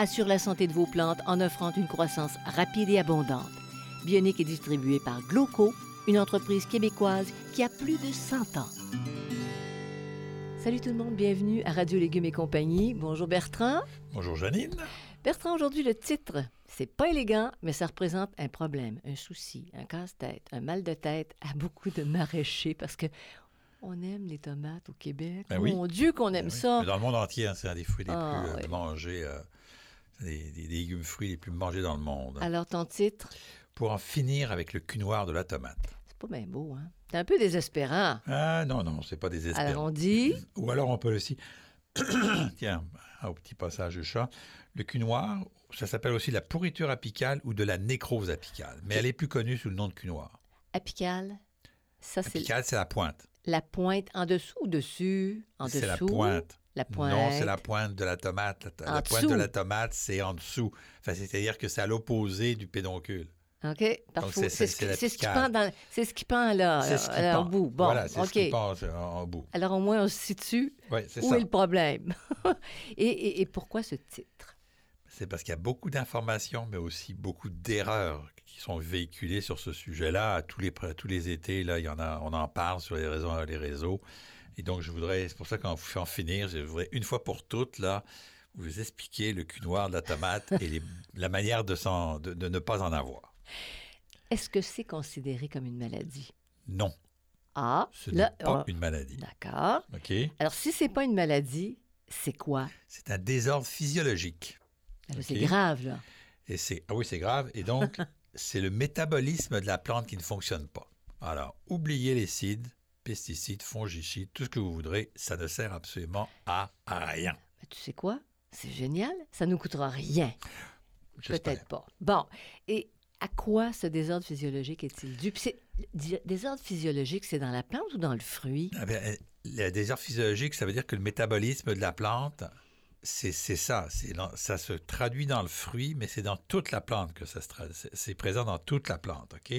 assure la santé de vos plantes en offrant une croissance rapide et abondante. Bionique est distribuée par Gloco, une entreprise québécoise qui a plus de 100 ans. Salut tout le monde, bienvenue à Radio Légumes et compagnie. Bonjour Bertrand. Bonjour Janine. Bertrand, aujourd'hui, le titre, c'est pas élégant, mais ça représente un problème, un souci, un casse-tête, un mal de tête à beaucoup de maraîchers parce que on aime les tomates au Québec. Ben oui. Mon Dieu, qu'on aime Ben oui. ça. Mais Dans le monde entier, hein, c'est un des fruits les Ah, plus euh, mangés, euh, des, des légumes fruits les plus mangés dans le monde. Alors, ton titre, Pour en finir avec le cul noir de la tomate. c'est pas bien beau, hein? C'est un peu désespérant. Ah non, non, c'est pas désespérant. Alors, on dit, Ou alors on peut aussi, tiens, au petit passage de chat, le cul noir, ça s'appelle aussi la pourriture apicale ou de la nécrose apicale, mais elle est plus connue sous le nom de cul noir. apical, ça, c'est Apicale, c'est la pointe. la pointe en dessous ou dessus? En dessous? C'est la pointe. La pointe. Non, c'est la pointe de la tomate. La, pointe de la tomate, c'est en dessous. Enfin, c'est-à-dire que c'est à l'opposé du pédoncule. OK. Parfois, c'est- ce, ce qui pend dans, c'est ce qui pend là, ce qui pend. en bout. Bon, voilà, c'est ce qui passe en, en bout. Alors, au moins, on se situe Oui, c'est où ça. est le problème. et, et- et pourquoi ce titre? C'est parce qu'il y a beaucoup d'informations, mais aussi beaucoup d'erreurs qui sont véhiculées sur ce sujet-là. À tous les, tous les étés, là, il y en a, on en parle sur les réseaux. Les réseaux. Et donc, je voudrais, c'est pour ça fait en finir, je voudrais une fois pour toutes, là, vous expliquer le cul noir de la tomate et les- la manière de, s'en- de, de ne pas en avoir. Est-ce que c'est considéré comme une maladie? Non, Ah, ce n'est pas une maladie. d'accord. OK? Alors, si c'est pas une maladie, c'est quoi? C'est un désordre physiologique. Ah, là, OK. C'est grave, là. Et c'est ah oui, c'est grave. Et donc, c'est le métabolisme de la plante qui ne fonctionne pas. Alors, oubliez les cides, pesticides, fongicides, tout ce que vous voudrez, ça ne sert absolument à rien. Mais tu sais quoi? C'est génial. Ça nous coûtera rien. Peut-être pas. Bon. Et à quoi ce désordre physiologique est-il dû? Di- désordre physiologique, c'est dans la plante ou dans le fruit? Ah bien, le désordre physiologique, ça veut dire que le métabolisme de la plante, c'est ça. Ça se traduit dans le fruit, mais c'est dans toute la plante que ça se traduit. C'est présent dans toute la plante, OK?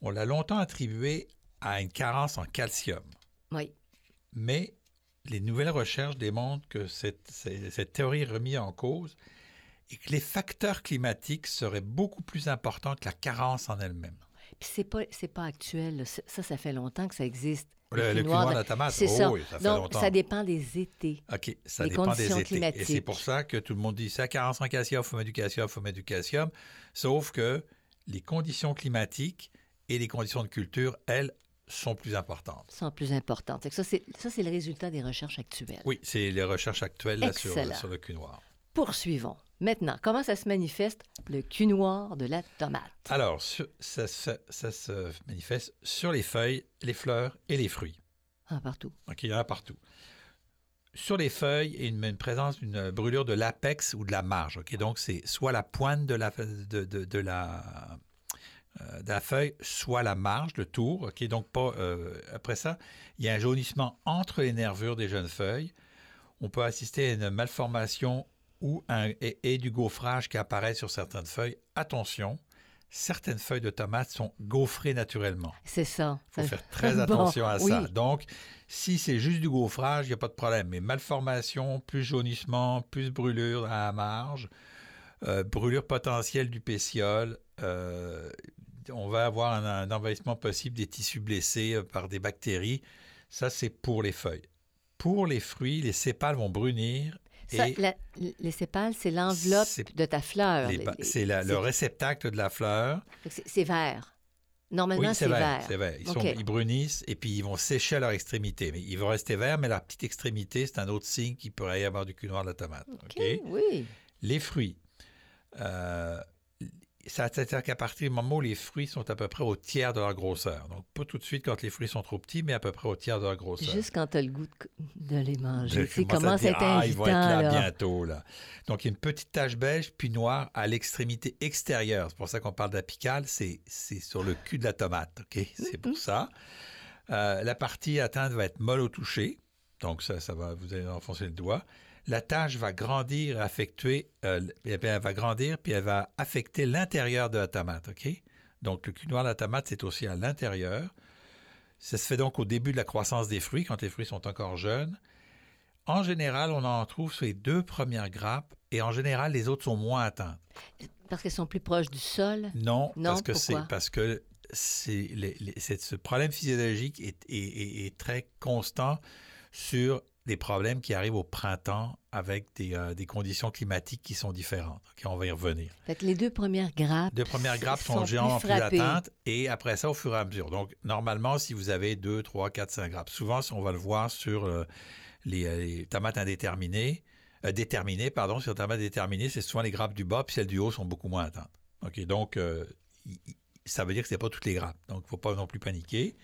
On l'a longtemps attribué à une carence en calcium. Oui. Mais les nouvelles recherches démontrent que cette, cette- cette théorie est remise en cause et que les facteurs climatiques seraient beaucoup plus importants que la carence en elle-même. Puis c'est pas, c'est pas actuel. Ça, ça fait longtemps que ça existe. Le, le quinoa de- la tomate, C'est oh ça. oui, ça fait Donc, longtemps. ça dépend des étés. OK, ça dépend des étés. Et c'est pour ça que tout le monde dit ça, carence en calcium, faut mettre du calcium, faut mettre du calcium. Sauf que les conditions climatiques et les conditions de culture, elles, sont plus importantes. sont plus importantes. Ça, c'est le résultat des recherches actuelles. Oui, c'est les recherches actuelles là, sur, le cul noir. Poursuivons. Maintenant, comment ça se manifeste, le cul noir de la tomate? Alors, sur- ça, se- ça se manifeste sur les feuilles, les fleurs et les fruits. Ah, partout. OK, il y en a partout. Sur les feuilles, il y a une, une présence d'une brûlure de l'apex ou de la marge. OK, donc c'est soit la pointe de la, de, de- de la, euh, de la feuille, soit la marge, le tour. OK, donc pas. euh, après ça, il y a un jaunissement entre les nervures des jeunes feuilles. On peut assister à une malformation ou un, et, et du gaufrage qui apparaît sur certaines feuilles. Attention, certaines feuilles de tomates sont gaufrées naturellement. C'est ça. Il faut faire très Bon, attention à oui. ça. Donc, si c'est juste du gaufrage, il n'y a pas de problème. Mais malformation, plus jaunissement, plus brûlure à la marge, euh, brûlure potentielle du pétiole, euh, on va avoir un, un envahissement possible des tissus blessés euh, par des bactéries. Ça, c'est pour les feuilles. Pour les fruits, les sépales vont brunir. Ça, et la- les sépales, c'est l'enveloppe de ta fleur. c'est la- le réceptacle de la fleur. c'est- vert. Normalement, Oui, c'est vert. C'est vert. Ils, sont- ils brunissent et puis ils vont sécher à leur extrémité. Mais ils vont rester verts, mais leur petite extrémité, c'est un autre signe qu'il pourrait y avoir du cul noir de la tomate. OK? Oui. Les fruits. Euh, ça veut dire qu'à partir du moment où les fruits sont à peu près au tiers de leur grosseur. Donc, pas tout de suite quand les fruits sont trop petits, mais à peu près au tiers de leur grosseur. Juste quand tu as le goût de, de les manger. À dire, être ah, ils vont être là, là. bientôt. Là. Donc, il y a une petite tache beige puis noire à l'extrémité extérieure. C'est pour ça qu'on parle d'apicale. C'est c'est sur le cul de la tomate. OK? C'est pour ça. Euh, la partie atteinte va être molle au toucher. Donc, ça, ça va, vous allez enfoncer le doigt. La tache va grandir, affecter, euh, eh elle va grandir, puis elle va affecter l'intérieur de la tomate. OK? Donc, le cul noir de la tomate, c'est aussi à l'intérieur. Ça se fait donc au début de la croissance des fruits, quand les fruits sont encore jeunes. En général, on en trouve sur les deux premières grappes et en général, les autres sont moins atteintes. Parce qu'elles sont plus proches du sol? Non, Non, parce que c'est parce que c'est ce problème physiologique est, est- est- est très constant sur des problèmes qui arrivent au printemps avec des, euh, des conditions climatiques qui sont différentes. OK, on va y revenir. Fait que les deux premières grappes. Deux premières grappes sont, sont généralement plus plus atteintes et après ça, au fur et à mesure. Donc, normalement, si vous avez 2, 3, 4, 5 grappes, souvent, on va le voir sur euh, les, euh, les tomates indéterminées, euh, déterminées, pardon, sur les tomates déterminées, c'est souvent les grappes du bas, puis celles du haut sont beaucoup moins atteintes. OK, donc, ça veut dire que ce n'est pas toutes les grappes. Donc, il ne faut pas non plus paniquer.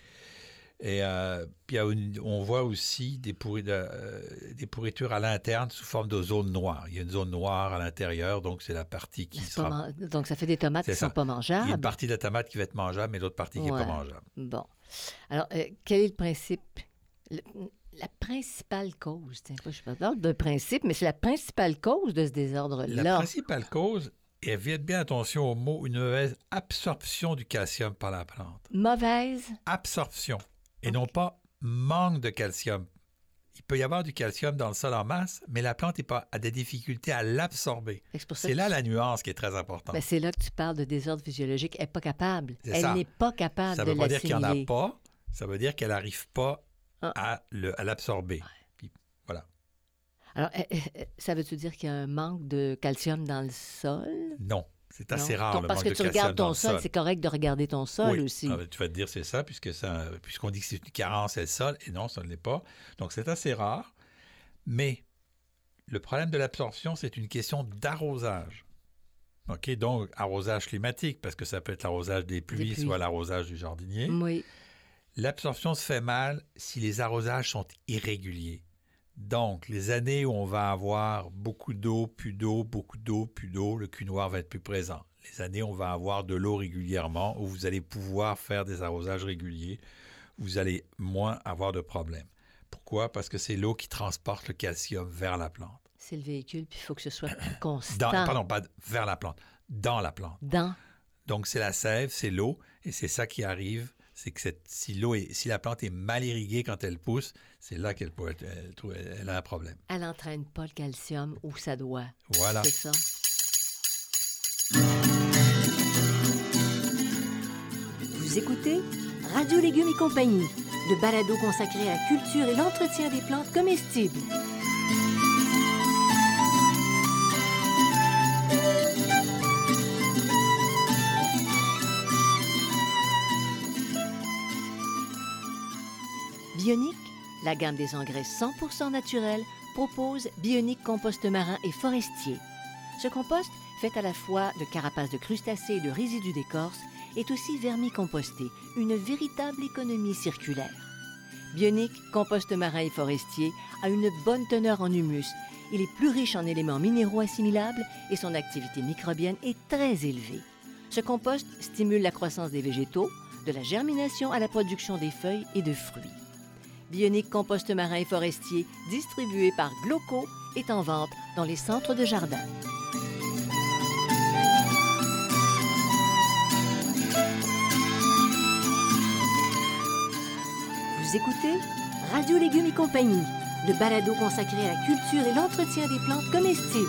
Et euh, puis, on voit aussi des, pourri- de- euh, des pourritures à l'interne sous forme de zone noire. Il y a une zone noire à l'intérieur, donc c'est la partie qui pas sera man- Donc, ça fait des tomates qui ne sont pas Il y a une mangeables. partie de la tomate qui va être mangeable, mais l'autre partie qui n'est pas mangeable. Bon. Alors, euh, quel est le principe? Le- la principale cause, tiens, pas, je parle de principe, mais c'est la principale cause de ce La désordre-là. principale cause, et faites bien attention au mot, une mauvaise absorption du calcium par la plante. Mauvaise? Absorption, et non pas manque de calcium. Il peut y avoir du calcium dans le sol en masse, mais la plante est pas, a des difficultés à l'absorber. C'est ça là tu- la nuance qui est très importante. ben, c'est là que tu parles de désordre physiologique. Elle n'est pas capable. Elle ça. n'est pas capable ça de ne veut pas dire qu'il n'y en a l'assimiler. pas, ça veut dire qu'elle n'arrive pas Ah. à l'absorber. Voilà. Alors, euh, euh, ça veut-tu dire qu'il y a un manque de calcium dans le sol? Non, c'est assez Non? rare Ton- le Parce manque que tu regardes ton sol, sol. c'est correct de regarder ton sol Oui. aussi. Ah, ben, tu vas te dire c'est ça, puisque ça, puisqu'on dit que c'est une carence, c'est le sol, et non, ça ne l'est pas. Donc c'est assez rare. Mais le problème de l'absorption, c'est une question d'arrosage. OK, donc arrosage climatique, parce que ça peut être l'arrosage des pluies, pluies. soit l'arrosage du jardinier. Oui. L'absorption se fait mal si les arrosages sont irréguliers. Donc, les années où on va avoir beaucoup d'eau, plus d'eau, beaucoup d'eau, plus d'eau, le cul noir va être plus présent. Les années où on va avoir de l'eau régulièrement, où vous allez pouvoir faire des arrosages réguliers, vous allez moins avoir de problèmes. Pourquoi? Parce que c'est l'eau qui transporte le calcium vers la plante. C'est le véhicule, puis il faut que ce soit plus constant. Dans, pardon, pas vers la plante, dans la plante. Dans. Donc, c'est la sève, c'est l'eau, et c'est ça qui arrive. C'est que cette- si, l'eau est, si la plante est mal irriguée quand elle pousse, c'est là qu'elle peut être- elle, trouve- elle a un problème. Elle n'entraîne pas le calcium où ça doit. Voilà. C'est ça. Vous écoutez Radio Légumes et compagnie, le balado consacré à la culture et l'entretien des plantes comestibles. Bionique, la gamme des engrais 100% naturels, propose Bionique compost marin et forestier. Ce compost, fait à la fois de carapaces de crustacés et de résidus d'écorce, est aussi vermicomposté, une véritable économie circulaire. Bionique compost marin et forestier a une bonne teneur en humus. Il est plus riche en éléments minéraux assimilables et son activité microbienne est très élevée. Ce compost stimule la croissance des végétaux, de la germination à la production des feuilles et de fruits. Bionique compost marin et forestier, distribué par Gloco, est en vente dans les centres de jardin. Vous écoutez Radio Légumes et compagnie, le balado consacré à la culture et l'entretien des plantes comestibles.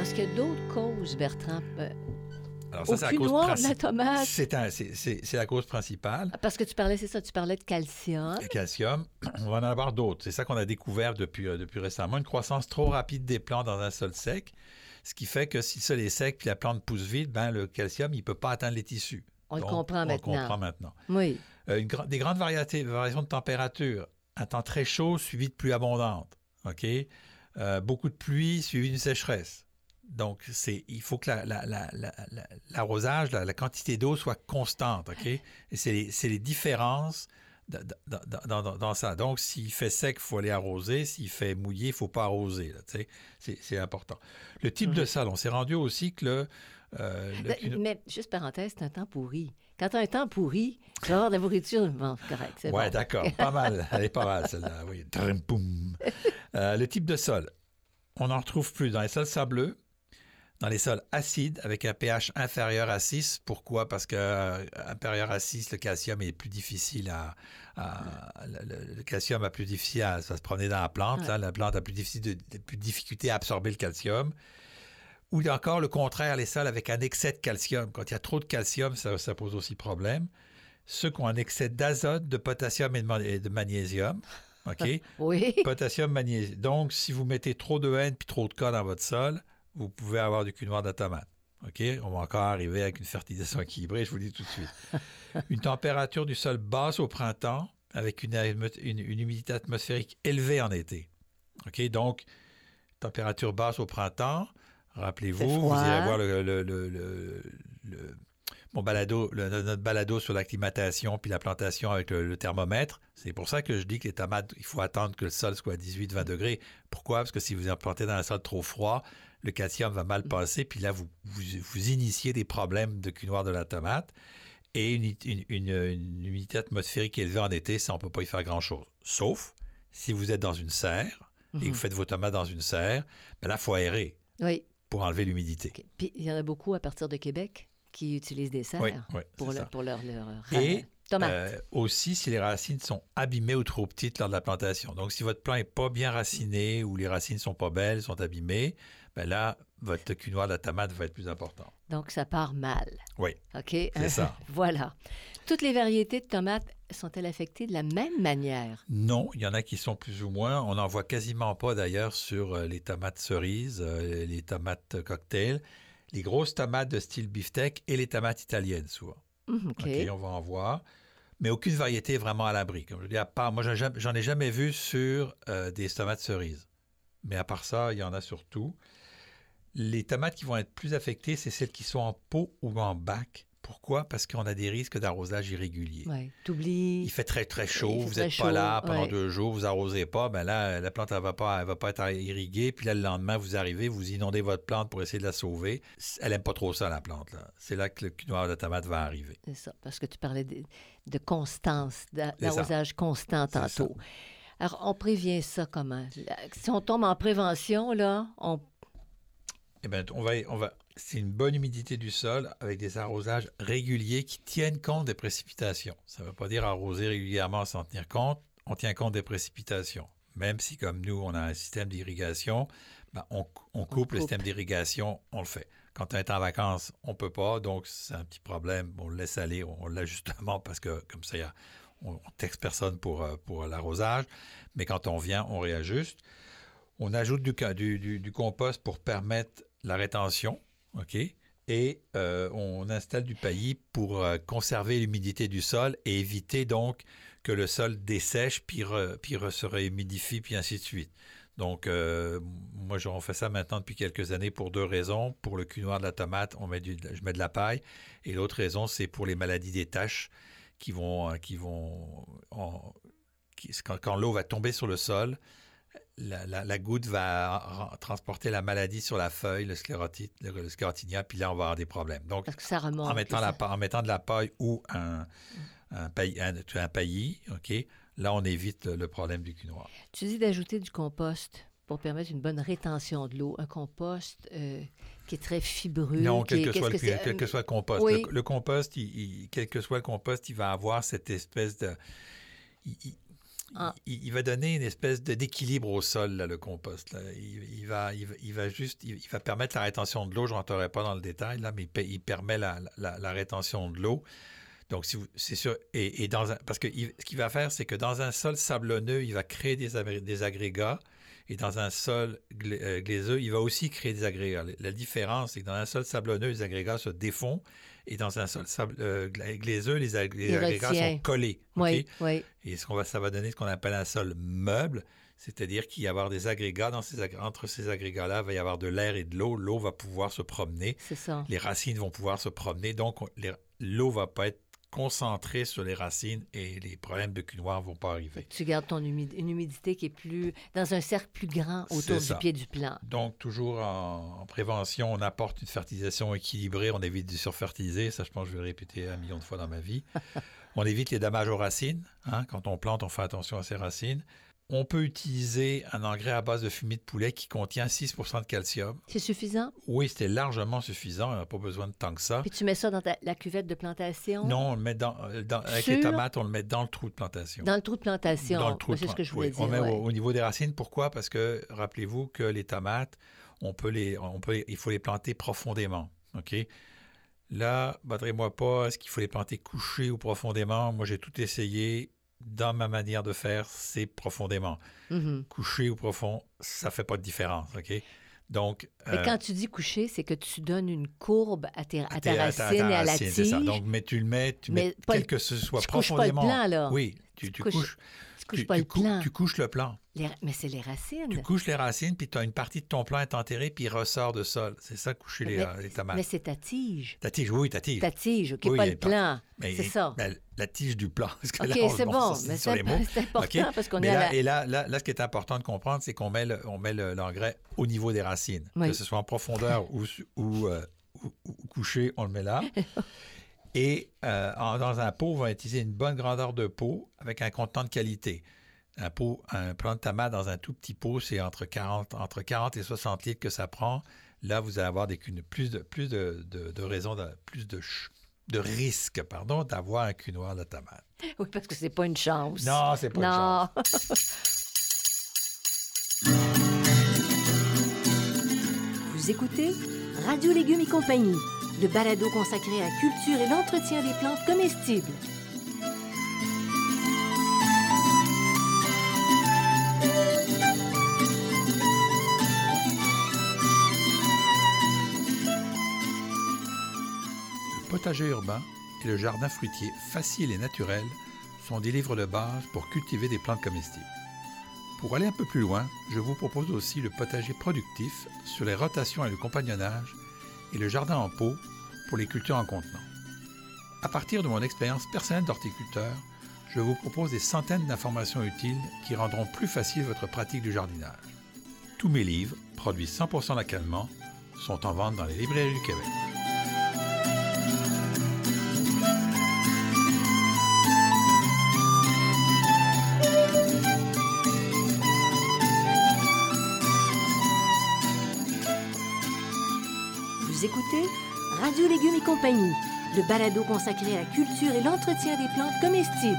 Est-ce y a d'autres causes, Bertrand? Alors de la princi- tomate. c'est c'est- c'est- c'est la cause principale. Parce que tu parlais, c'est ça, tu parlais de calcium. Le calcium, on va en avoir d'autres. C'est ça qu'on a découvert depuis, euh, depuis récemment. Une croissance trop rapide des plantes dans un sol sec, ce qui fait que si le sol est sec puis la plante pousse vite, ben, le calcium, il ne peut pas atteindre les tissus. On le comprend on maintenant. le comprend maintenant. Oui. Euh, une des grandes variétés, variations de température. Un temps très chaud suivi de pluie abondante. OK? Euh, beaucoup de pluie suivi d'une sécheresse. Donc, c'est, il faut que la- la- la- la- l'arrosage, quantité d'eau soit constante. OK? Et c'est les, c'est les différences dans, ça. Donc, s'il fait sec, il faut aller arroser. S'il fait mouillé, il ne faut pas arroser. c'est, c'est important. Le type de Mhm. sol, on s'est rendu aussi que le. euh, le Ben, Mais juste parenthèse, c'est un temps pourri. Quand tu as un temps pourri, tu vas avoir de la nourriture. Bon, correct. Ouais, bon. d'accord. Pas mal. Elle est pas mal, celle-là. Oui. Euh, le type de sol. On n'en retrouve plus dans les sols sableux, dans les sols acides avec un pH inférieur à 6. Pourquoi? Parce que euh, inférieur à 6, le calcium est plus difficile à. à- le, le- le calcium a plus difficile à, à se promener dans la plante. Ouais. là. la plante a plus, difficile de, de- plus de difficulté à absorber le calcium. Ou encore le contraire, les sols avec un excès de calcium. Quand il y a trop de calcium, ça, ça pose aussi problème. Ceux qui ont un excès d'azote, de potassium et de, ma- et de magnésium. OK? Oui. potassium, magnésium. Donc, si vous mettez trop de haine puis trop de cas dans votre sol, vous pouvez avoir du cul noir de tomate. OK? On va encore arriver avec une fertilisation équilibrée, je vous le dis tout de suite. une température du sol basse au printemps avec une, une- une humidité atmosphérique élevée en été. OK? Donc, température basse au printemps. Rappelez-vous, vous irez voir le, le- le- le- le- mon balado, le- notre balado sur l'acclimatation puis la plantation avec le, le thermomètre. C'est pour ça que je dis que les tomates, il faut attendre que le sol soit à 18-20 degrés. Pourquoi? Parce que si vous en plantez dans un sol trop froid, le calcium va mal passer, puis là, vous, vous, vous initiez des problèmes de cul noir de la tomate. Et une, une- une- une humidité atmosphérique élevée en été, ça, on ne peut pas y faire grand-chose. Sauf si vous êtes dans une serre et que Mhm. vous faites vos tomates dans une serre, ben là, il faut aérer Oui. pour enlever l'humidité. Puis il y en a beaucoup à partir de Québec qui utilisent des serres Oui, oui, pour, le- pour leur, leur Et. Euh, aussi, si les racines sont abîmées ou trop petites lors de la plantation. Donc, si votre plant n'est pas bien raciné ou les racines sont pas belles, sont abîmées, ben là, votre de la tomate va être plus important. Donc, ça part mal. Oui, OK? c'est ça. voilà. Toutes les variétés de tomates sont-elles affectées de la même manière? Non, il y en a qui sont plus ou moins. On n'en voit quasiment pas d'ailleurs sur euh, les tomates cerises, euh, les tomates cocktail, les grosses tomates de style beefsteak et les tomates italiennes souvent. Hum, OK. OK, on va en voir. Mais aucune variété est vraiment à l'abri. Comme je dis, à part, moi, j'en ai jamais- j'en ai jamais vu sur euh, des tomates cerises. Mais à part ça, il y en a surtout. Les tomates qui vont être plus affectées, c'est celles qui sont en pot ou en bac. Pourquoi? Parce qu'on a des risques d'arrosage irrégulier. Oui. T'oublies. Il fait très, très chaud, vous n'êtes pas là pendant ouais. deux jours, vous arrosez pas, ben là, la plante, elle va pas, elle va pas être irriguée, puis là, le lendemain, vous arrivez, vous inondez votre plante pour essayer de la sauver. Elle aime pas trop ça, la plante, là. C'est là que le cul noir de tomate va arriver. C'est ça, parce que tu parlais de, de constance, d'arrosage constant tantôt. Alors, on prévient ça comment? Si on tombe en prévention, là, on... Eh bien, on va, on va, c'est une bonne humidité du sol avec des arrosages réguliers qui tiennent compte des précipitations. Ça ne veut pas dire arroser régulièrement sans tenir compte. On tient compte des précipitations. Même si, comme nous, on a un système d'irrigation, ben, on, on coupe le coupe. système d'irrigation, on le fait. Quand on est en vacances, on ne peut pas, donc c'est un petit problème. On le laisse aller, on l'a justement parce que comme ça, y a- on ne texte personne pour, euh, pour l'arrosage. Mais quand on vient, on réajuste. On ajoute du, ca- du, du- du compost pour permettre la rétention, OK? Et euh, on installe du paillis pour euh, conserver l'humidité du sol et éviter donc que le sol dessèche, puis, puis re- se réhumidifie, puis ainsi de suite. Donc, euh, moi, on fait ça maintenant depuis quelques années pour deux raisons. Pour le cul noir de la tomate, on met je mets de la paille. Et l'autre raison, c'est pour les maladies des taches qui vont, qui vont quand l'eau va tomber sur le sol, la, la- la goutte va transporter la maladie sur la feuille, le, sclérotite, le, le sclérotinia, puis là, on va avoir des problèmes. Donc, parce que ça remonte. en mettant, la, en de la paille ou un, un, paillis, un, un paillis, OK, là, on évite le, problème du cul noir. Tu dis d'ajouter du compost pour permettre une bonne rétention de l'eau. Un compost euh, qui est très fibreux. Non, quel que, soit le, que quel que soit le compost. oui. Le, le compost, il- il- quel que soit le compost, il va avoir cette espèce de... il- Ah. il, il va donner une espèce de- d'équilibre au sol, là, le compost. là. Il, il va, il, va- il va juste, il, va permettre la rétention de l'eau. Je ne rentrerai pas dans le détail, là, mais il, pe- il permet la, la- la rétention de l'eau. Donc, si c'est sûr. Et, et dans un- parce que il- ce qu'il va faire, c'est que dans un sol sablonneux, il va créer des, agré- des agrégats. Et dans un sol euh, glaiseux, il va aussi créer des agrégats. La- La différence, c'est que dans un sol sablonneux, les agrégats se défont. Et dans un sol sable- euh, les, ag- les agrégats sont collés. Oui, oui. Et ce qu'on va, ça va donner ce qu'on appelle un sol meuble, c'est-à-dire qu'il va y avoir des agrégats. Dans ces, ag- entre ces agrégats-là, il va y avoir de l'air et de l'eau. L'eau va pouvoir se promener. C'est ça. Les racines vont pouvoir se promener. Donc, l'eau va pas être concentrée sur les racines et les problèmes de cul noir vont pas arriver. Tu gardes ton humid- une humidité qui est plus dans un cercle plus grand autour du pied du plant. Donc, toujours en, en prévention, on apporte une fertilisation équilibrée, on évite de surfertiliser. Ça, je pense que je vais le répéter un million de fois dans ma vie. on évite les dommages aux racines. hein. Quand on plante, on fait attention à ses racines. On peut utiliser un engrais à base de fumier de poulet qui contient 6% de calcium. C'est suffisant? Oui, c'était largement suffisant. On n'a pas besoin de tant que ça. Puis tu mets ça dans ta- la cuvette de plantation? Non, on le met dans, euh, dans- avec les tomates, on le met dans le trou de plantation. Dans le trou de plantation. Dans le trou C'est ce que je voulais dire. On met ouais. au, au niveau des racines. Pourquoi? Parce que rappelez-vous que les tomates, on peut les, on peut, il faut les planter profondément. OK? Là, battrez-moi pas, est-ce qu'il faut les planter couchés ou profondément? Moi, j'ai tout essayé. Dans ma manière de faire, c'est profondément. Mhm. Couché ou profond, ça fait pas de différence. OK? Donc, Mais euh, quand tu dis coucher, c'est que tu donnes une courbe à, tes- à ta racine et à la racine, tige. c'est ça. Donc, mais tu le mets, tu Mais mets quel que ce soit tu couches pas le profondément. plan, là. Oui, tu, Tu tu couches- couches tu- pas tu le cou- plan. tu couches le plan. Les- Mais c'est les racines. Tu couches les racines, puis tu as une partie de ton plant est enterrée, puis il ressort de sol. C'est ça, coucher les, euh, les tomates. Mais c'est ta tige. Ta tige, oui, ta tige. Ta tige, OK, Oui, pas le plan. C'est ça. mais la tige du plant. Parce que OK, c'est bon, mais c'est important parce qu'on est à là, la... Et là, là, là, ce qui est important de comprendre, c'est qu'on met le- l'engrais au niveau des racines. Oui. Que ce soit en profondeur ou, euh, ou- ou couché, on le met là. Et euh, en- dans un pot, on va utiliser une bonne grandeur de pot avec un contenant de qualité. Un pot, un plant de tomate dans un tout petit pot, c'est entre 40, entre 40 et 60 litres que ça prend. Là, vous allez avoir des, plus de, plus de, de, de raisons, de- plus de, de risques, pardon, d'avoir un cul noir de tomate. Oui, parce que c'est pas une chance. Non, c'est pas une non. Vous écoutez Radio Légumes et compagnie, le balado consacré à la culture et l'entretien des plantes comestibles. Le potager urbain et le jardin fruitier facile et naturel sont des livres de base pour cultiver des plantes comestibles. Pour aller un peu plus loin, je vous propose aussi le potager productif sur les rotations et le compagnonnage et le jardin en pot pour les cultures en contenant. À partir de mon expérience personnelle d'horticulteur, je vous propose des centaines d'informations utiles qui rendront plus facile votre pratique du jardinage. Tous mes livres, produits 100% localement, sont en vente dans les librairies du Québec. Radio Légumes et compagnie, le balado consacré à la culture et l'entretien des plantes comestibles.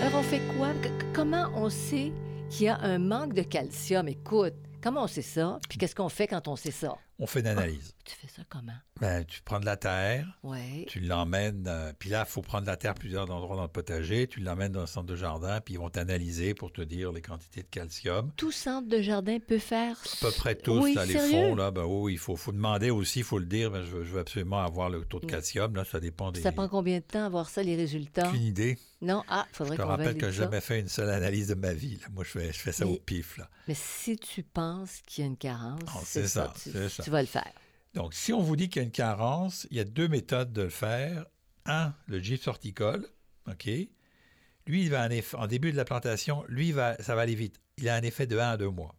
Alors, on fait quoi? Comment on sait qu'il y a un manque de calcium? Écoute, comment on sait ça? Puis qu'est-ce qu'on fait quand on sait ça? On fait une analyse. Tu fais ça comment? Ben, tu prends de la terre, tu l'emmènes, euh, puis là, il faut prendre de la terre à plusieurs endroits dans le potager, tu l'emmènes dans le centre de jardin, puis ils vont t'analyser pour te dire les quantités de calcium. Tout centre de jardin peut faire... À peu près tous, Oui, là, les fonds, là, ben oui, il faut, faut demander aussi, il faut le dire, ben, je, veux, je veux absolument avoir le taux de calcium, là, ça dépend des... Ça prend combien de temps à voir ça, les résultats? Aucune idée. Non? Ah, il Je faudrait te qu'on rappelle que j'ai jamais fait une seule analyse de ma vie. là. Moi, je fais, je fais ça au Mais- pif. Là. Mais si tu penses qu'il y a une carence, Oh, c'est ça, ça, tu, ça. tu vas le faire. Donc, si on vous dit qu'il y a une carence, il y a deux méthodes de le faire. Un, le gypse horticole, OK? Lui, il va en, eff- en début de la plantation, lui, va, ça va aller vite. Il a un effet de 1 à 2 mois.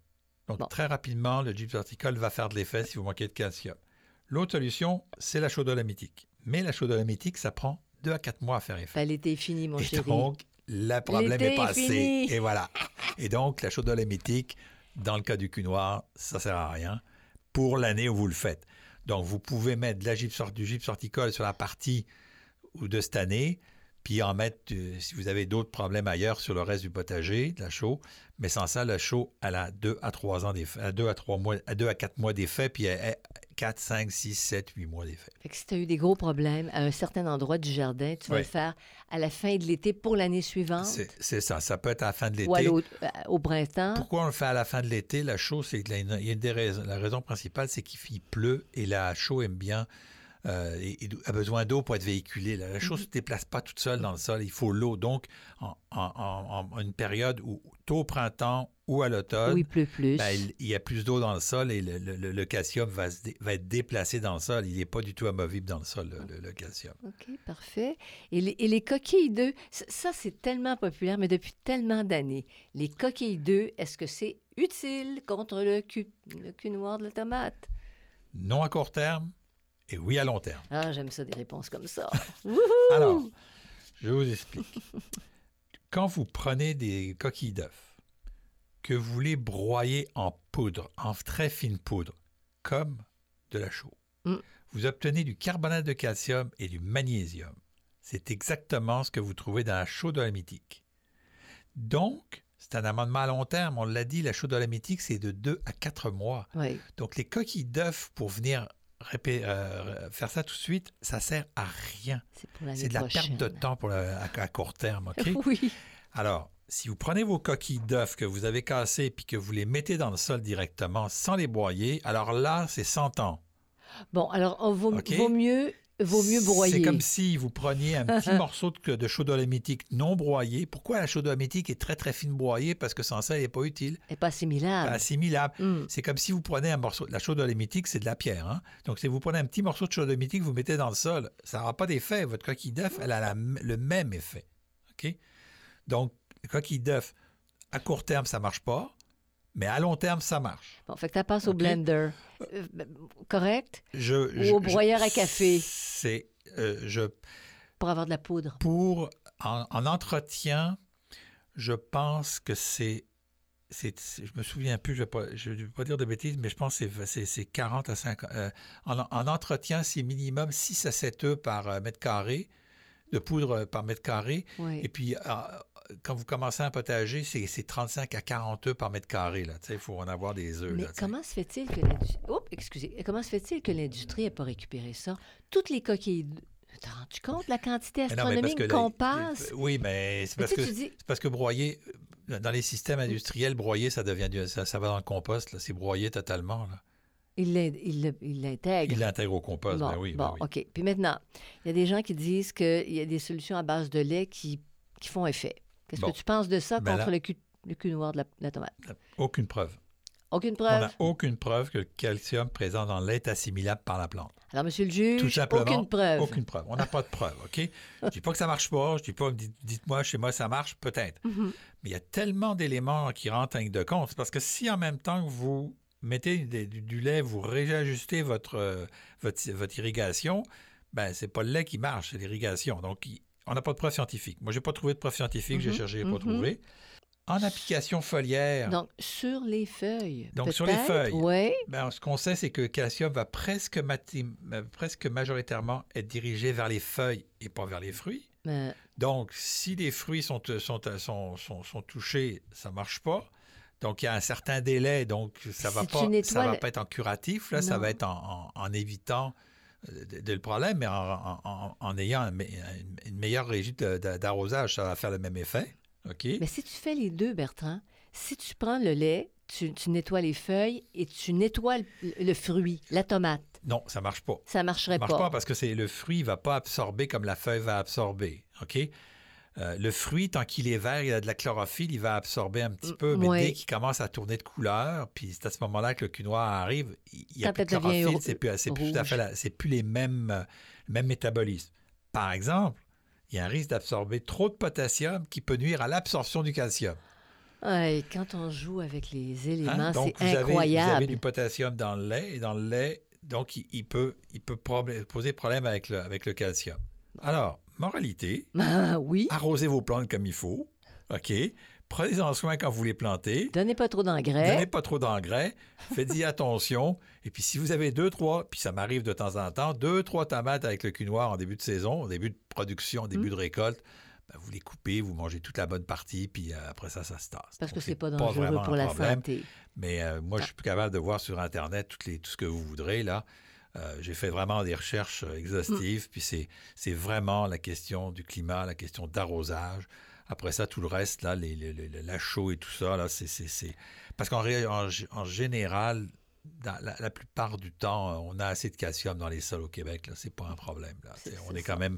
Donc, Bon. très rapidement, le gypse horticole va faire de l'effet si vous manquez de calcium. L'autre solution, c'est la chaudolamytique. Mais la chaudolamytique, ça prend 2 à 4 mois à faire effet. Ben, L'été est fini, mon Et chéri. donc, le problème est est passé. fini. Et voilà. Et donc, la chaudolamytique, dans le cas du cul noir, ça sert à rien pour l'année où vous le faites. Donc, vous pouvez mettre de la gypse, du gypse horticole sur la partie ou de cette année, puis en mettre, euh, si vous avez d'autres problèmes ailleurs, sur le reste du potager, de la chaux. Mais sans ça, la chaux, elle a 2 à 3 ans d'effet, à 2 à 3 mois, à 2 à 4 mois d'effet, puis elle, 4, 5, 6, 7, 8 mois d'effet. Fait que si tu as eu des gros problèmes à un certain endroit du jardin, tu vas Oui. le faire à la fin de l'été pour l'année suivante? C'est ça. Ça peut être à la fin de ou l'été. l'autre- euh, au printemps? Pourquoi on le fait à la fin de l'été? La chaux, c'est que la, il y a une des raisons, la raison principale, c'est qu'il il pleut et la chaux aime bien, euh, et- et a besoin d'eau pour être véhiculée. La, chaux ne se déplace pas toute seule dans le sol, il faut l'eau. Donc, en, en- en- en une période où, tôt au printemps ou à l'automne, Où il pleut plus. ben, il, il y a plus d'eau dans le sol et le, le- le- le calcium va, se dé- va être déplacé dans le sol. Il n'est pas du tout amovible dans le sol, le, calcium. OK, parfait. Et les, et les coquilles d'œufs, ça, ça, c'est tellement populaire, mais depuis tellement d'années. Les coquilles d'œufs, est-ce que c'est utile contre le cul, le cul noir de la tomate? Non à court terme et oui à long terme. Ah, j'aime ça, des réponses comme ça. Alors, je vous explique. Quand vous prenez des coquilles d'œufs, que vous les broyez en poudre, en très fine poudre, comme de la chaux, Mm. vous obtenez du carbonate de calcium et du magnésium. C'est exactement ce que vous trouvez dans la chaux dolomite. Donc, c'est un amendement à long terme. On l'a dit, la chaux dolomite, c'est de 2 à 4 mois. Oui. Donc, les coquilles d'œufs, pour venir répé- euh, faire ça tout de suite, ça sert à rien. C'est de la prochaine. perte de temps pour le- à, à court terme, OK? Oui. Alors, si vous prenez vos coquilles d'œufs que vous avez cassées puis que vous les mettez dans le sol directement sans les broyer, alors là, c'est 100 ans. Bon, alors, on vaut mieux, vaut mieux broyer. C'est comme si vous preniez un petit morceau de, de chaux dolomitique non broyé. Pourquoi la chaux dolomitique est très, très fine broyée? Parce que sans ça, elle n'est pas utile, Elle n'est pas assimilable. pas assimilable. Hum. C'est comme si vous prenez un morceau. La chaux dolomitique, c'est de la pierre. Hein? Donc, si vous prenez un petit morceau de chaux dolomitique, vous mettez dans le sol, ça n'aura pas d'effet. Votre coquille d'œuf, elle a la- le même effet. OK? Donc, coquille d'œuf, à court terme, ça ne marche pas, mais à long terme, ça marche. Bon, fait que tu passes au OK. blender. Euh, ben, correct? Je, Ou au je- broyeur à café? C'est. euh, je, Pour avoir de la poudre. pour. En, en entretien, je pense que c'est. je me souviens plus, je ne vais, pas dire de bêtises, mais je pense que c'est- c'est c'est 40 à 50. euh, en, en entretien, c'est minimum 6 à 7 œufs par mètre carré, de poudre par mètre carré. Oui. Et puis, quand vous commencez un potager, c'est c'est 35 à 40 œufs par mètre carré. Il faut en avoir des œufs. Mais là, comment se fait-il que l'industrie... Excusez. Comment se fait-il que l'industrie n'ait pas récupéré ça? Toutes les coquilles... T'as rendu compte la quantité astronomique qu'on passe? Oui, mais c'est parce tu que sais, dis, C'est parce que broyer, euh, dans les systèmes industriels, broyer, ça devient du- ça, ça va dans le compost. C'est broyé totalement. Là. il l'intègre. Il l'intègre au compost. Bon, ben oui, ben bon, oui. OK. Puis maintenant, il y a des gens qui disent qu'il y a des solutions à base de lait qui, qui font effet. Qu'est-ce Bon. que tu penses de ça Ben contre là- le, cul, le cul noir de la, la tomate? Aucune preuve. Aucune On preuve? n'a aucune preuve que le calcium présent dans le lait est assimilable par la plante. Alors, monsieur le juge, Tout simplement, aucune preuve. Aucune preuve. On n'a pas de preuve, OK? Je dis pas que ça marche pas. Je dis pas, dites- dites-moi, chez moi, ça marche, peut-être. Mhm. Mais il y a tellement d'éléments qui rentrent en ligne de compte. Parce que si en même temps que vous mettez du, du lait, vous réajustez votre, euh, votre, votre irrigation, ben c'est pas le lait qui marche, c'est l'irrigation. Donc, il- on n'a pas de preuve scientifique. Moi, j'ai pas trouvé de preuve scientifique, j'ai Mhm, cherché, j'ai pas mhm. trouvé. En application foliaire, Donc, sur les feuilles. Donc, sur les feuilles. Oui. ben, ce qu'on sait, c'est que le calcium va presque, euh, presque majoritairement être dirigé vers les feuilles et pas vers les fruits. Mais Donc, si les fruits sont, sont, sont, sont, sont touchés, ça ne marche pas. Donc, il y a un certain délai, donc ça ne va, Si pas, ça va pas être en curatif, là, ça va être en, en- en évitant euh, de, de le problème, mais en, en- ayant un une, meilleure régie d'arrosage, ça va faire le même effet. OK? Mais si tu fais les deux, Bertrand, si tu prends le lait, tu, tu nettoies les feuilles et tu nettoies le, le fruit, la tomate, Non, ça ne marche pas. ça marcherait Ça marche pas parce que c'est le fruit ne va pas absorber comme la feuille va absorber. OK? Euh, le fruit, tant qu'il est vert, il a de la chlorophylle, il va absorber un petit Mm, peu, mais dès qu'il commence à tourner de couleur, puis c'est à ce moment-là que le cul noir arrive, il n'y a plus de chlorophylle, c'est plus, c'est plus tout à fait c'est plus les mêmes, euh, le même métabolisme. Par exemple, il y a un risque d'absorber trop de potassium qui peut nuire à l'absorption du calcium. Ouais, quand on joue avec les Hein? éléments, Donc, c'est vous avez, vous incroyable. avez du potassium dans le lait, et dans le lait, donc il, il peut, il peut poser problème avec le, avec le calcium. Alors, moralité, Ah oui, arrosez vos plantes comme il faut, OK? prenez-en soin quand vous les plantez. Donnez pas trop d'engrais. Donnez pas trop d'engrais. Faites-y attention. Et puis, si vous avez deux, trois, puis ça m'arrive de temps en temps, deux, trois tomates avec le cul noir en début de saison, en début de production, en début Mm. de récolte, ben, vous les coupez, vous mangez toute la bonne partie, puis euh, après ça, ça se tasse. Parce que c'est pas dangereux pour la problème. santé. Mais euh, moi, je suis plus capable de voir sur Internet toutes les, tout ce que vous voudrez, là. Euh, J'ai fait vraiment des recherches euh, exhaustives, puis c'est c'est vraiment la question du climat, la question d'arrosage. Après ça, tout le reste, là, les, les- les- la chaux et tout ça, là, c'est... c'est- c'est- Parce qu'en en, en général, dans la, la plupart du temps, euh, on a assez de calcium dans les sols au Québec, là. C'est pas un problème, là. On est quand ça. même...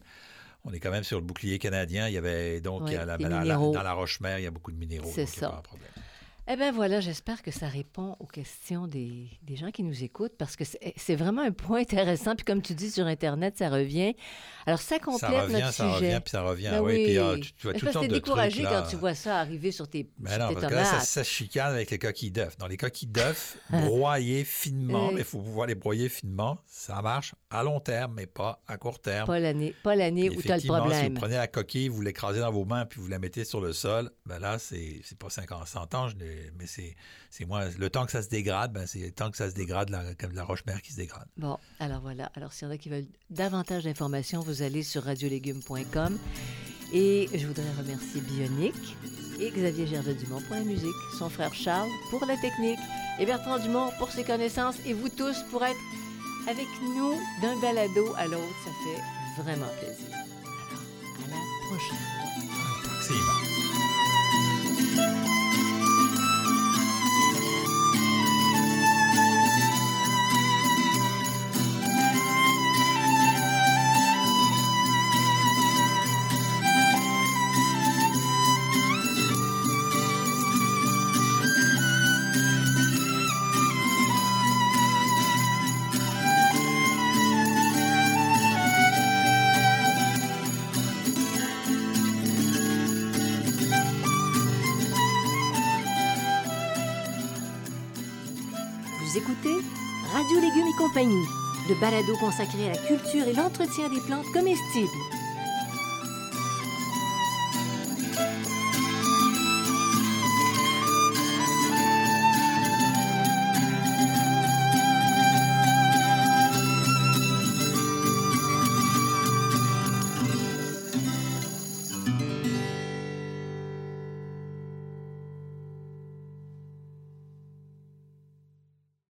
On est quand même sur le bouclier canadien. Il y avait donc Oui, il y a la- dans la Roche-Mère, il y a beaucoup de minéraux. C'est ça. pas un problème. Eh bien voilà, j'espère que ça répond aux questions des, des gens qui nous écoutent parce que c'est vraiment un point intéressant. Puis comme tu dis sur Internet, ça revient. Alors ça complète Ça revient, notre ça sujet. revient, puis ça revient. Ben oui, puis ah, tu, tu vois c'est toutes sortes t'es de découragé trucs, là. quand tu vois ça arriver sur tes, Mais sur non, tes parce que là, ça, tomates. ça chicane avec les coquilles d'œufs. Dans les coquilles d'œufs, broyer finement, mais il faut pouvoir les broyer finement. Ça marche à long terme, mais pas à court terme. Pas l'année pas l'année où tu as le effectivement, Si problème. vous prenez la coquille, vous l'écrasez dans vos mains, puis vous la mettez sur le sol, ben là, c'est pas 50, 100 ans, je l'ai- mais c'est c'est moins. Le temps que ça se dégrade, ben c'est le temps que ça se dégrade, la- comme la roche-mère qui se dégrade. Bon, alors voilà. Alors, s'il y en a qui veulent davantage d'informations, vous allez sur radiolégumes.com. Et je voudrais remercier Bionic et Xavier Gervais-Dumont pour la musique, son frère Charles pour la technique et Bertrand Dumont pour ses connaissances et vous tous pour être avec nous d'un balado à l'autre. Ça fait vraiment plaisir. Alors, à la prochaine. Approximément. Compagnie, le balado consacré à la culture et l'entretien des plantes comestibles.